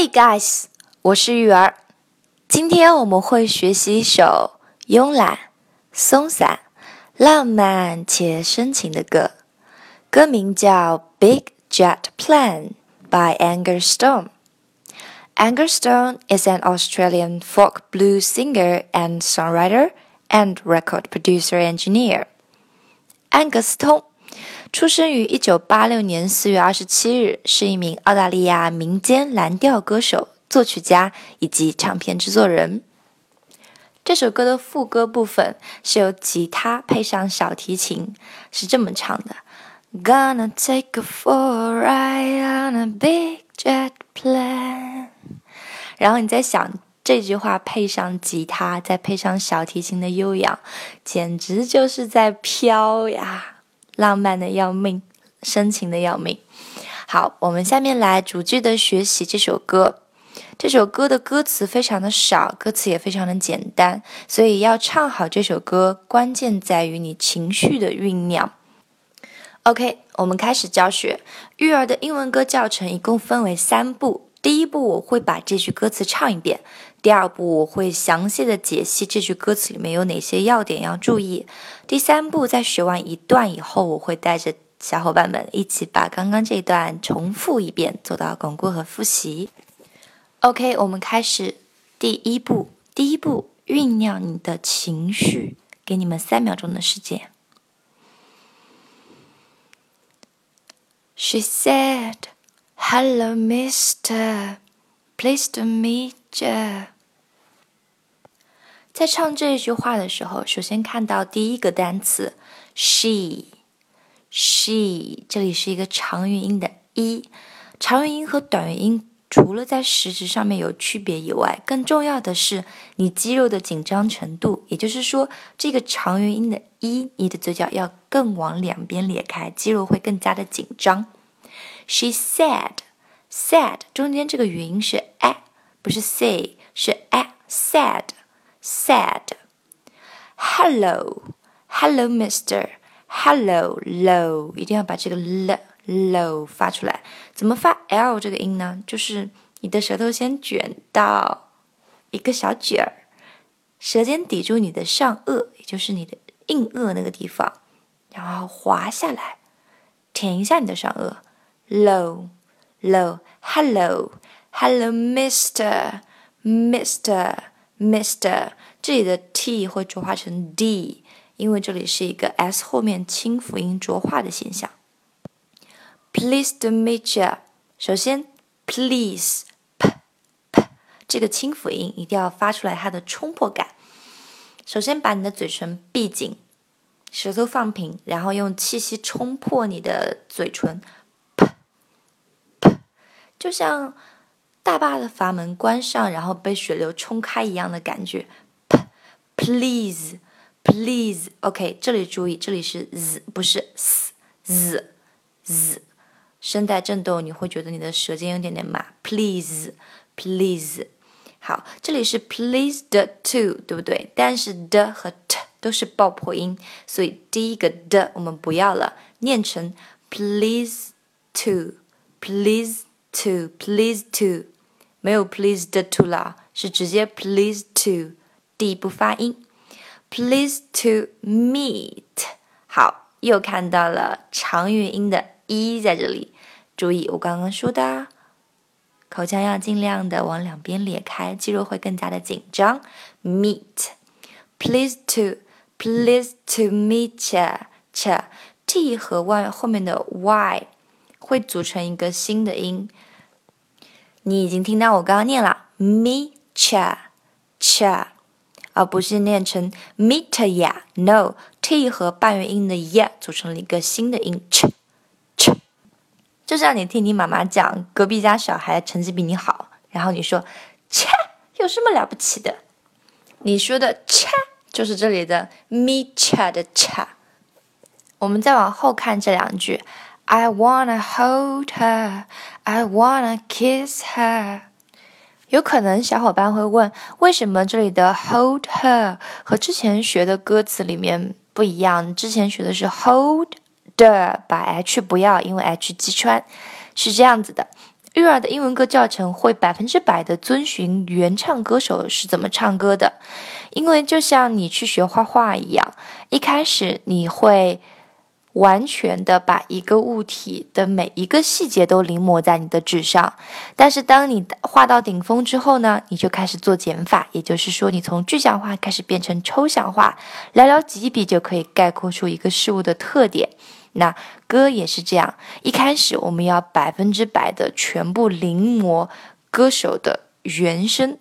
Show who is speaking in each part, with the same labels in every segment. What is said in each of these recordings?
Speaker 1: Hey guys，我是玉儿。今天我们会学习一首慵懒、松散、浪漫且深情的歌，歌名叫《Big Jet Plane》by Anger Stone。Anger Stone is an Australian folk blues singer and songwriter and record producer engineer. 安格斯通 出生于一九八六年四月二十七日，是一名澳大利亚民间蓝调歌手、作曲家以及唱片制作人。这首歌的副歌部分是由吉他配上小提琴，是这么唱的：Gonna take a for a ride on a big jet plane。然后你在想这句话配上吉他，再配上小提琴的悠扬，简直就是在飘呀，浪漫的要命，深情的要命。好，我们下面来逐句的学习这首歌。这首歌的歌词非常的少，歌词也非常的简单，所以要唱好这首歌，关键在于你情绪的酝酿。OK，我们开始教学。育儿的英文歌教程一共分为三步。第一步，我会把这句歌词唱一遍；第二步，我会详细的解析这句歌词里面有哪些要点要注意；第三步，在学完一段以后，我会带着小伙伴们一起把刚刚这段重复一遍，做到巩固和复习。OK，我们开始第一步。第一步，酝酿你的情绪，给你们三秒钟的时间。She said. Hello, Mister. Pleased to meet you. 在唱这一句话的时候，首先看到第一个单词 she。she 这里是一个长元音的一，长元音和短元音除了在实质上面有区别以外，更重要的是你肌肉的紧张程度。也就是说，这个长元音的一，你的嘴角要更往两边裂开，肌肉会更加的紧张。She said, said 中间这个元音是 a，不是 say，是 a。said, Sad. Hello, hello, Mister. Hello, low，一定要把这个 l low 发出来。怎么发 l 这个音呢？就是你的舌头先卷到一个小卷儿，舌尖抵住你的上颚，也就是你的硬腭那个地方，然后滑下来，舔一下你的上颚。low, low, hello, hello, Mister, Mister, Mister。这里的 t 会浊化成 d，因为这里是一个 s 后面清辅音浊化的现象。Please to meet you。首先，please p p 这个清辅音一定要发出来它的冲破感。首先把你的嘴唇闭紧，舌头放平，然后用气息冲破你的嘴唇 p p，。就像大坝的阀门关上，然后被水流冲开一样的感觉。Please, please, OK，这里注意，这里是 z，不是 s z z，声带震动，你会觉得你的舌尖有点点麻。Please, please，好，这里是 pleased to，对不对？但是的和 t 都是爆破音，所以第一个的我们不要了，念成 please to, please。to please to 没有 pleased to 啦，是直接 pleased to 第一步发音。Please to meet，好，又看到了长元音的 e 在这里。注意我刚刚说的，口腔要尽量的往两边裂开，肌肉会更加的紧张。Meet，please to，please to meet you，t 和 y 后面的 y。会组成一个新的音。你已经听到我刚刚念了 me cha cha，而不是念成 meet ya。No，t 和半元音的 ya 组成了一个新的音 ch ch。就像你听你妈妈讲隔壁家小孩成绩比你好，然后你说 ch 有什么了不起的？你说的 ch 就是这里的 me cha 的 ch。我们再往后看这两句。I wanna hold her, I wanna kiss her。有可能小伙伴会问，为什么这里的 hold her 和之前学的歌词里面不一样？之前学的是 hold the，把 h 不要，因为 h 击穿。是这样子的育儿的英文歌教程会百分之百的遵循原唱歌手是怎么唱歌的，因为就像你去学画画一样，一开始你会完全的把一个物体的每一个细节都临摹在你的纸上，但是当你画到顶峰之后呢，你就开始做减法，也就是说，你从具象化开始变成抽象化，寥寥几笔就可以概括出一个事物的特点。那歌也是这样，一开始我们要百分之百的全部临摹歌手的原声，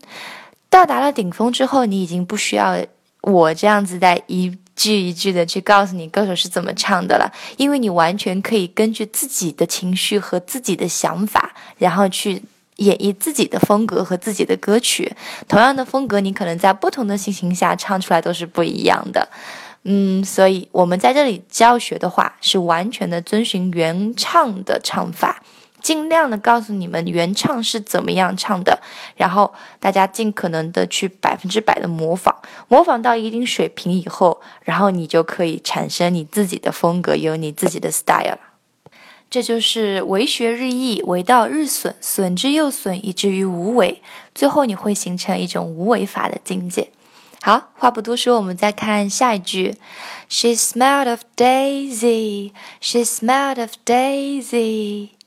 Speaker 1: 到达了顶峰之后，你已经不需要我这样子在一一句一句的去告诉你歌手是怎么唱的了，因为你完全可以根据自己的情绪和自己的想法，然后去演绎自己的风格和自己的歌曲。同样的风格，你可能在不同的心情下唱出来都是不一样的。嗯，所以我们在这里教学的话，是完全的遵循原唱的唱法，尽量的告诉你们原唱是怎么样唱的，然后大家尽可能的去百分之百的模仿，模仿到一定水平以后，然后你就可以产生你自己的风格，有你自己的 style 了。这就是为学日益，为道日损，损之又损，以至于无为，最后你会形成一种无为法的境界。好，话不多说，我们再看下一句。She smelled of daisy. She smelled of daisy.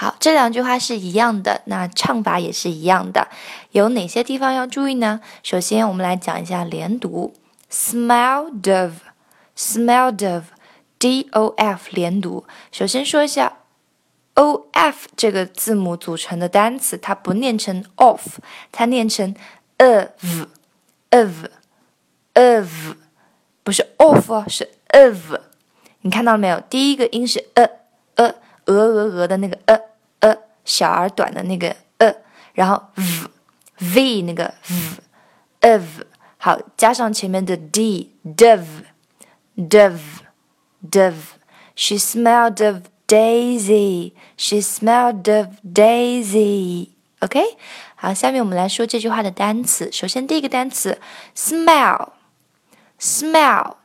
Speaker 1: 好，这两句话是一样的，那唱法也是一样的。有哪些地方要注意呢？首先，我们来讲一下连读。Smelled of, smelled of, d o f 连读。首先说一下 o f 这个字母组成的单词，它不念成 off，它念成 of, of。of 不是 off，是 of，你看到了没有？第一个音是呃呃鹅鹅鹅的那个呃呃小而短的那个呃，然后 v v 那个 v of 好加上前面的 d dove dove dove she smelled of daisy she smelled of daisy OK 好，下面我们来说这句话的单词。首先第一个单词 smell。smell，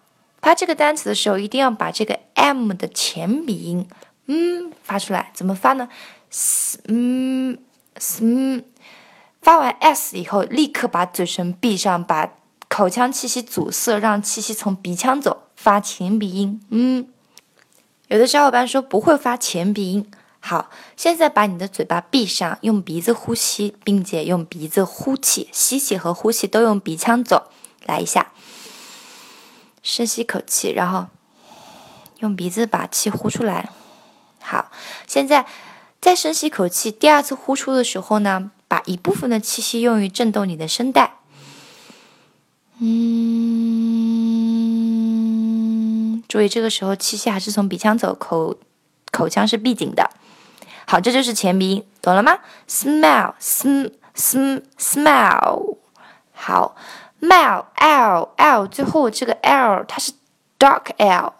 Speaker 1: 它这个单词的时候，一定要把这个 m 的前鼻音嗯发出来。怎么发呢？s 嗯 s 发完 s 以后，立刻把嘴唇闭上，把口腔气息阻塞，让气息从鼻腔走，发前鼻音。嗯，有的小伙伴说不会发前鼻音。好，现在把你的嘴巴闭上，用鼻子呼吸，并且用鼻子呼气，吸气和呼气都用鼻腔走。来一下。深吸口气，然后用鼻子把气呼出来。好，现在再深吸口气，第二次呼出的时候呢，把一部分的气息用于震动你的声带。嗯，注意这个时候气息还是从鼻腔走，口口腔是闭紧的。好，这就是前鼻音，懂了吗？Smell，sm，sm，smell。好。mal l l 最后这个 l 它是 dark l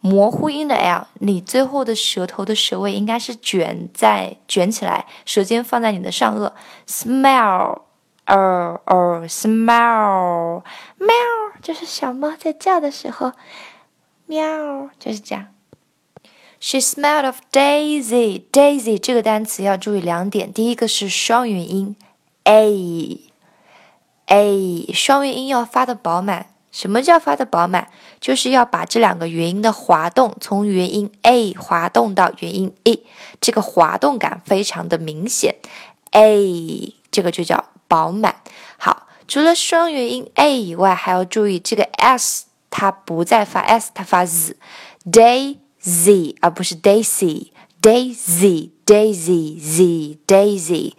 Speaker 1: 模糊音的 l，你最后的舌头的舌位应该是卷在卷起来，舌尖放在你的上颚。smell，呃呃，smell，喵，就是小猫在叫的时候，喵，就是这样。She smelled of daisy. Daisy 这个单词要注意两点，第一个是双元音 a。a 双元音要发的饱满，什么叫发的饱满？就是要把这两个元音的滑动从元音 a 滑动到元音 e，这个滑动感非常的明显。a 这个就叫饱满。好，除了双元音 a 以外，还要注意这个 s 它不再发 s，它发 z，daisy 而不是 daisy，daisy，daisy，z，daisy。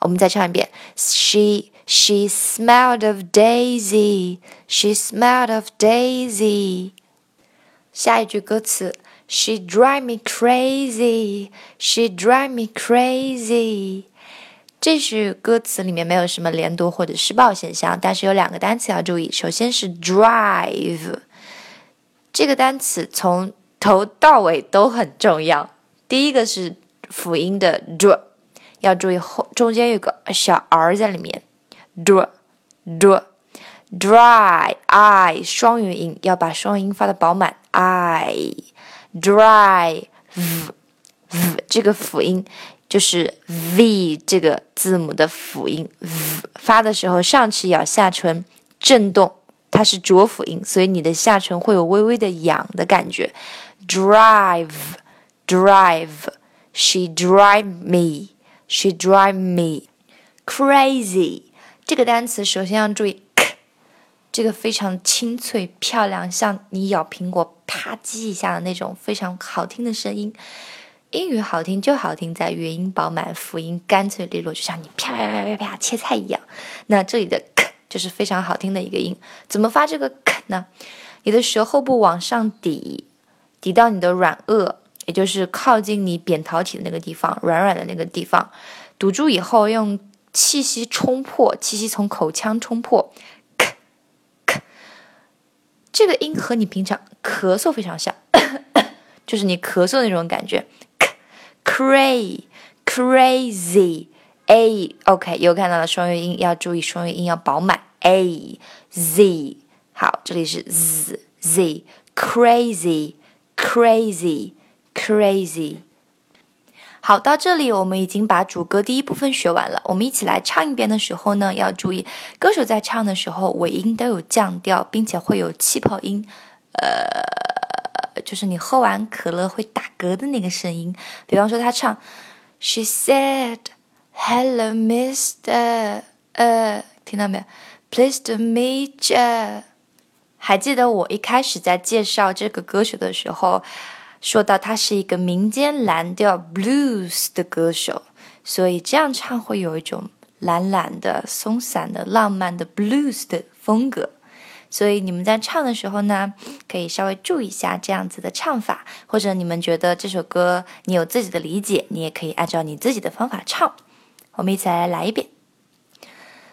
Speaker 1: 我们再唱一遍，she。She smelled of daisy. She smelled of daisy. 下一句歌词，She drive me crazy. She drive me crazy. 这句歌词里面没有什么连读或者失爆现象，但是有两个单词要注意。首先是 drive，这个单词从头到尾都很重要。第一个是辅音的 dr，要注意后中间有个小 r 在里面。D d dry i 双元音要把双音发的饱满 i dry v v 这个辅音就是 v 这个字母的辅音，v 发的时候上齿咬下唇震动，它是浊辅音，所以你的下唇会有微微的痒的感觉。drive，drive，she drive me，she drive me，crazy。这个单词首先要注意。这个非常清脆漂亮，像你咬苹果啪叽一下的那种非常好听的声音。英语好听就好听在元音饱满，辅音干脆利落，就像你啪啪啪啪啪切菜一样。那这里的 k 就是非常好听的一个音。怎么发这个 k 呢？你的舌后部往上抵，抵到你的软腭，也就是靠近你扁桃体的那个地方，软软的那个地方，堵住以后，用气息冲破，气息从口腔冲破。咳咳这个音和你平常咳嗽非常像，就是你咳嗽那种感觉。crazy crazy a OK 又看到了双元音，要注意双元音要饱满。a z 好，这里是 z z crazy crazy crazy。好，到这里我们已经把主歌第一部分学完了。我们一起来唱一遍的时候呢，要注意歌手在唱的时候尾音都有降调，并且会有气泡音，呃，就是你喝完可乐会打嗝的那个声音。比方说他唱，She said, "Hello, Mister." 呃，听到没有？Pleased to meet you。还记得我一开始在介绍这个歌手的时候。说到他是一个民间蓝调 blues 的歌手，所以这样唱会有一种懒懒的、松散的、浪漫的 blues 的风格。所以你们在唱的时候呢，可以稍微注意一下这样子的唱法，或者你们觉得这首歌你有自己的理解，你也可以按照你自己的方法唱。我们一起来来一遍。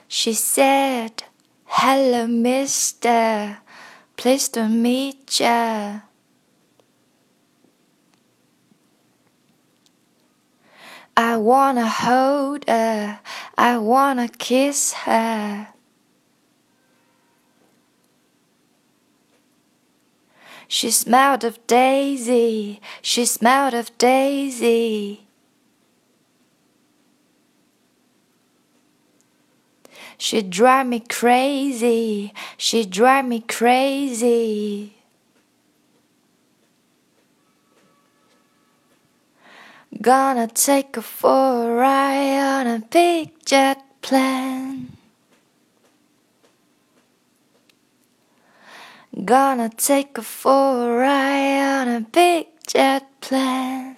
Speaker 1: She said, "Hello, Mister, pleased to meet you." I wanna hold her, I wanna kiss her. She smelled of daisy, she smelled of daisy. She drive me crazy, she drive me crazy. Gonna take her for a ride on a big jet plane. Gonna take her for a ride on a big jet plane.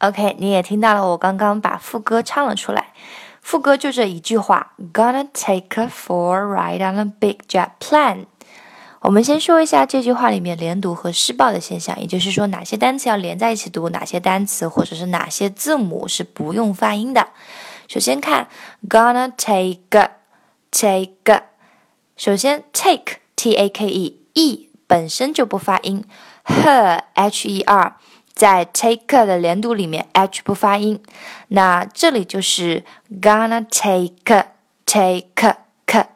Speaker 1: OK，你也听到了，我刚刚把副歌唱了出来。副歌就这一句话：Gonna take her for a ride on a big jet plane。 我们先说一下这句话里面连读和失爆的现象，也就是说哪些单词要连在一起读，哪些单词或者是哪些字母是不用发音的。首先看 gonna take take，首先 take t a k e e 本身就不发音，her h e r 在 take 的连读里面 h 不发音，那这里就是 gonna take take k k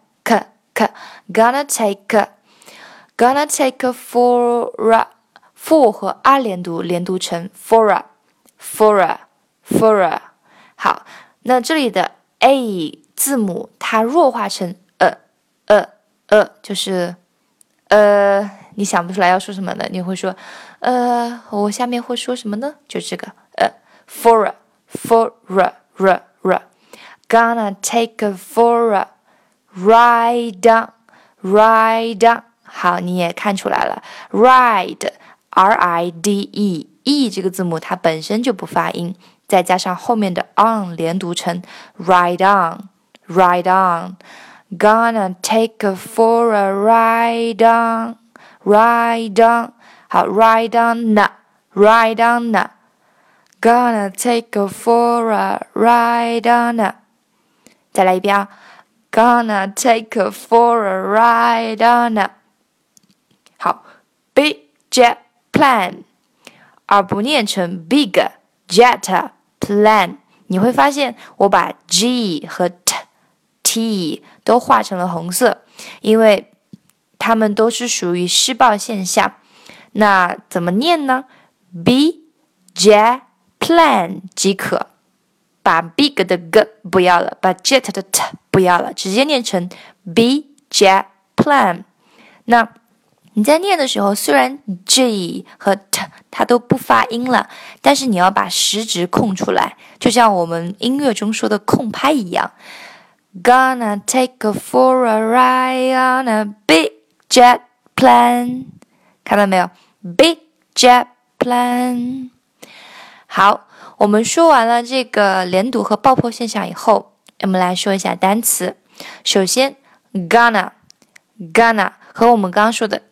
Speaker 1: k gonna take。Gonna take a for a，for 和 a 连读，连读成 for a，for a，for a。好，那这里的 a 字母它弱化成呃呃呃，就是呃，你想不出来要说什么呢？你会说呃，我下面会说什么呢？就这个呃，for a，for a r r。Gonna take a for a ride down，ride down。好，你也看出来了，ride，r i d e，e 这个字母它本身就不发音，再加上后面的 on 连读成 ride on，ride on，gonna take a for a ride on，ride on，好，ride on，ride on，gonna take a for a ride on，再来一遍啊，gonna take a for a ride on。 好，big jet plane，而不念成 big jet plane。你会发现，我把 g 和 t t 都画成了红色，因为它们都是属于失爆现象。那怎么念呢？b jet plan 即可。把 big 的 g 不要了，把 jet 的 t 不要了，直接念成 b jet plan。那你在念的时候，虽然 g 和 t 它都不发音了，但是你要把食指空出来，就像我们音乐中说的空拍一样。Gonna take a for a ride on a big jet plane，看到没有？Big jet plane。好，我们说完了这个连读和爆破现象以后，我们来说一下单词。首先，gonna，gonna 和我们刚刚说的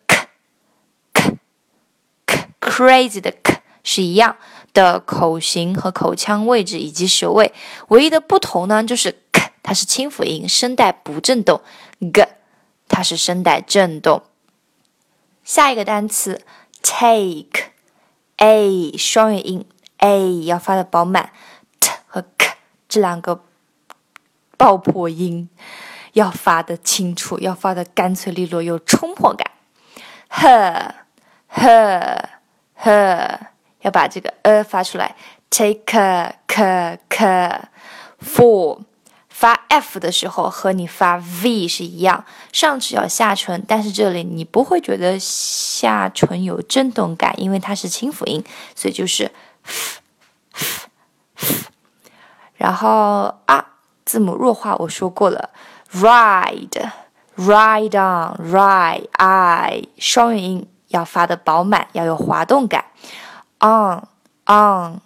Speaker 1: Crazy 的 k 是一样的口型和口腔位置以及舌位，唯一的不同呢，就是 k 它是清辅音，声带不震动；g 它是声带震动。下一个单词，take，a 双元音。a 要发的饱满，t 和 k 这两个爆破音要发的清楚，要发的干脆利落，有冲破感。h h h 要把这个 a 发出来，take a, k k for 发 f 的时候和你发 v 是一样，上齿咬下唇，但是这里你不会觉得下唇有震动感，因为它是清辅音，所以就是。然后啊，字母弱化我说过了，ride，ride on，ride，i 双元音。要发的饱满，要有滑动感，on，on，on，ride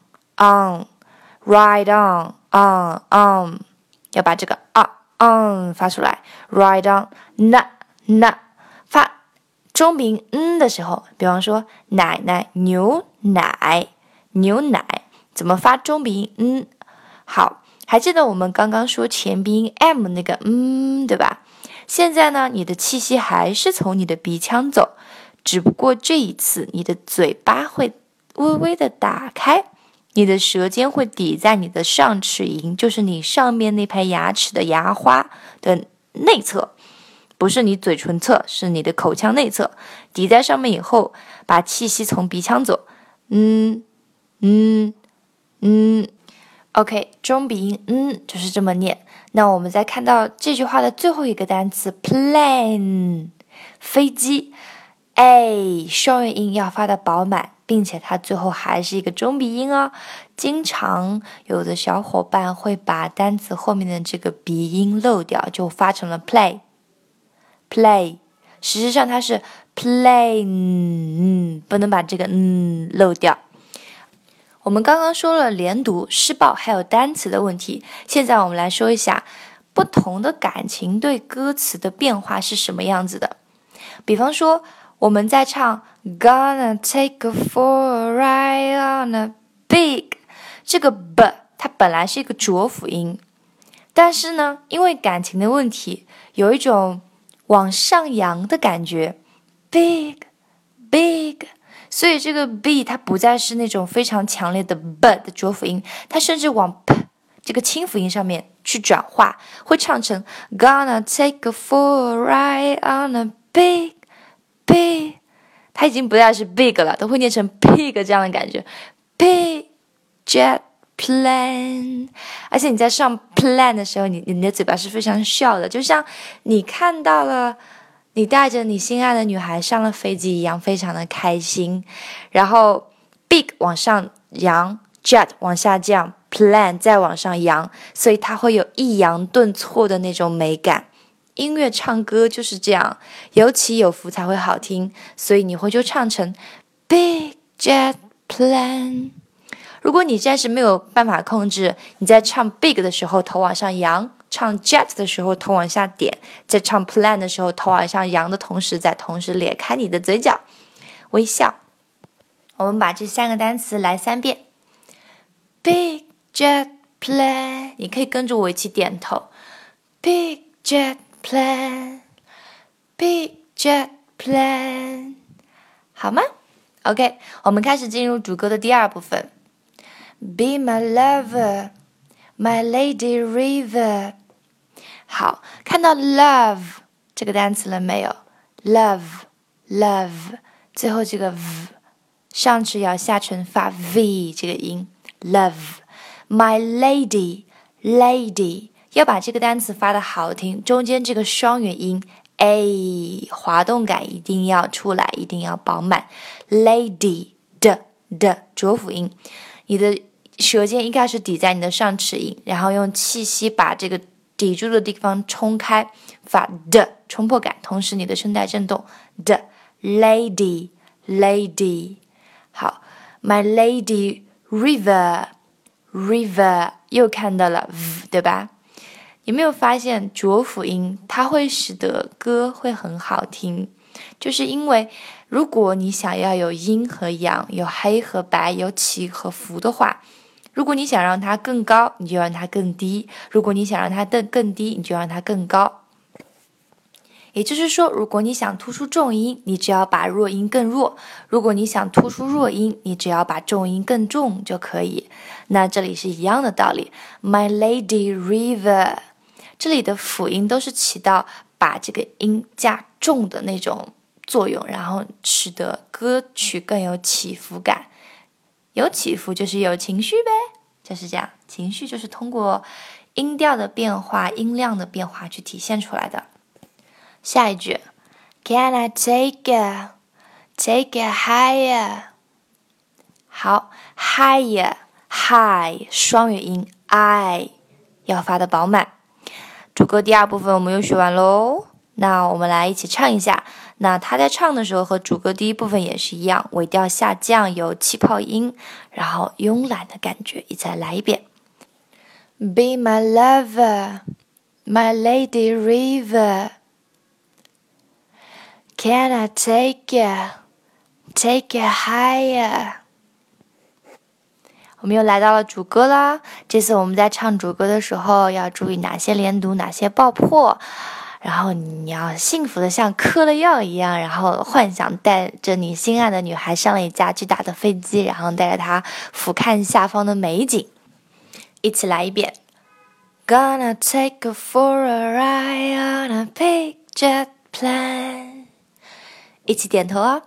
Speaker 1: on，on，on，要把这个啊 on 发出来，ride on，那那发中鼻音嗯的时候，比方说奶奶牛奶。牛奶怎么发中鼻音？嗯，好，还记得我们刚刚说前鼻音 m 那个嗯，对吧？现在呢，你的气息还是从你的鼻腔走，只不过这一次你的嘴巴会微微的打开，你的舌尖会抵在你的上齿龈，就是你上面那排牙齿的牙花的内侧，不是你嘴唇侧，是你的口腔内侧，抵在上面以后，把气息从鼻腔走，嗯。嗯嗯，OK，中鼻音嗯就是这么念。那我们再看到这句话的最后一个单词 plane，飞机，a 双元音要发的饱满，并且它最后还是一个中鼻音哦。经常有的小伙伴会把单词后面的这个鼻音漏掉，就发成了 play，play，实际上它是 plane，嗯，不能把这个嗯漏掉。我们刚刚说了连读、失爆，还有单词的问题。现在我们来说一下不同的感情对歌词的变化是什么样子的。比方说，我们在唱 "Gonna take a for a ride on a big"，这个 b 它本来是一个浊辅音，但是呢，因为感情的问题，有一种往上扬的感觉，big，big。所以这个 b 它不再是那种非常强烈的 b 的浊辅音，它甚至往 p 这个清辅音上面去转化，会唱成 Gonna take a for a ride on a big big，它已经不再是 big 了，都会念成 pig 这样的感觉，big jet plane。而且你在上 plane 的时候，你你的嘴巴是非常笑的，就像你看到了。你带着你心爱的女孩上了飞机一样，非常的开心。然后，big 往上扬，jet 往下降 Plan 再往上扬，所以它会有抑扬顿挫的那种美感。音乐唱歌就是这样，有起有伏才会好听。所以你会就唱成 big jet plane。如果你暂时没有办法控制，你在唱 big 的时候头往上扬。唱 jet 的时候头往下点，在唱 plan 的时候头往上扬的同时，在同时咧开你的嘴角，微笑。我们把这三个单词来三遍：big jet plane，你可以跟着我一起点头：big jet plan, big jet plan，好吗？OK，我们开始进入主歌的第二部分：be my lover，my lady river。好，看到 love 这个单词了没有？love，love，最后这个 v，上齿咬下唇发 v 这个音 love，my lady，lady，要把这个单词发的好听，中间这个双元音 a 滑动感一定要出来，一定要饱满。lady 的的浊辅音，你的舌尖应该是抵在你的上齿龈，然后用气息把这个抵住的地方冲开，发的冲破感，同时你的声带震动的 lady lady。好，My lady river river 又看到了 v 对吧？有没有发现浊辅音它会使得歌会很好听？就是因为如果你想要有阴和阳，有黑和白，有起和伏的话，如果你想让它更高，你就让它更低；如果你想让它更更低，你就让它更高。也就是说，如果你想突出重音，你只要把弱音更弱；如果你想突出弱音，你只要把重音更重就可以。那这里是一样的道理。My lady river，这里的辅音都是起到把这个音加重的那种作用，然后使得歌曲更有起伏感。有起伏就是有情绪呗，就是这样。情绪就是通过音调的变化、音量的变化去体现出来的。下一句，Can I take it, take it higher？好，higher，high，双元音，I 要发的饱满。主歌第二部分我们又学完喽，那我们来一起唱一下。那他在唱的时候和主歌第一部分也是一样，尾调下降，有气泡音，然后慵懒的感觉，一起来一遍。Be my lover, my lady river. Can I take it, take it higher？我们又来到了主歌啦。这次我们在唱主歌的时候，要注意哪些连读，哪些爆破。然后你要幸福的像嗑了药一样，然后幻想带着你心爱的女孩上了一架巨大的飞机，然后带着她俯瞰下方的美景。一起来一遍。Gonna take a for a ride on a big jet plane。一起点头啊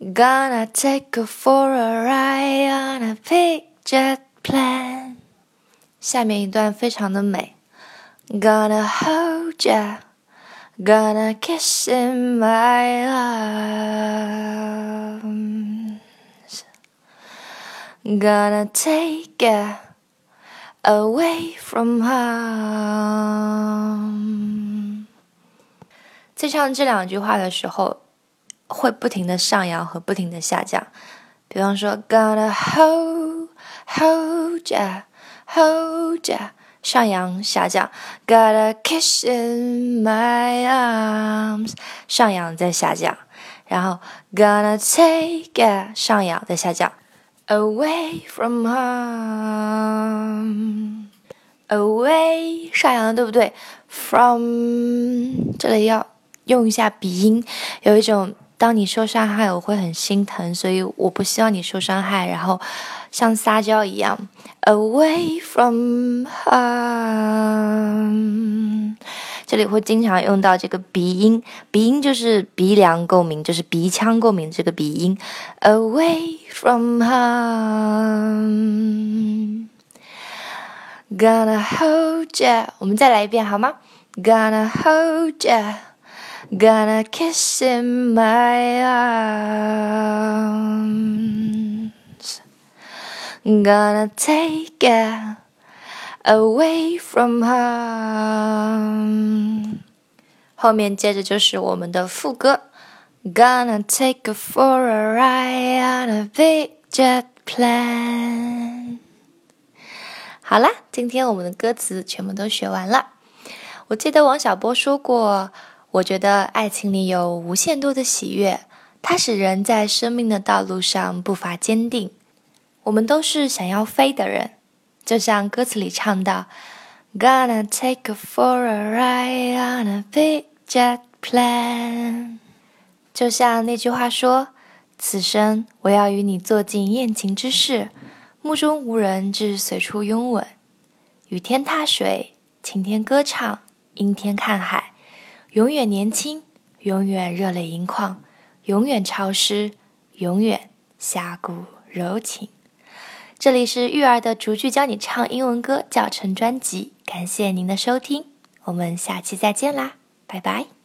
Speaker 1: ！Gonna take her for a ride on a big jet plane。下面一段非常的美。Gonna hold ya, gonna kiss in my arms, gonna take ya away from home。在唱这两句话的时候， 会不停的上扬和不停的下降。比方说，Gonna hold hold ya hold ya，上扬下降；Gotta kiss in my arms，上扬再下降。然后，Gonna take it，上扬再下降；Away from home，away 上扬对不对？From 这里要。用一下鼻音，有一种当你受伤害，我会很心疼，所以我不希望你受伤害，然后像撒娇一样，away from home。这里会经常用到这个鼻音，鼻音就是鼻梁共鸣，就是鼻腔共鸣这个鼻音，away from home。Gonna hold you，我们再来一遍好吗？Gonna hold you。Gonna kiss in my arms. Gonna take it away from home. 后面接着就是我们的副歌。Gonna take it for a ride on a big jet plane. 好啦，今天我们的歌词全部都学完了。我记得王小波说过。 我觉得爱情里有无限多的喜悦，它使人在生命的道路上步伐坚定。我们都是想要飞的人，就像歌词里唱到：“Gonna take a for a ride on a big jet plane。”就像那句话说：“此生我要与你做尽艳情之事，目中无人，至随处拥吻，雨天踏水，晴天歌唱，阴天看海。”永远年轻，永远热泪盈眶，永远潮湿，永远侠骨柔情。这里是玉儿的逐句教你唱英文歌教程专辑，感谢您的收听，我们下期再见啦，拜拜。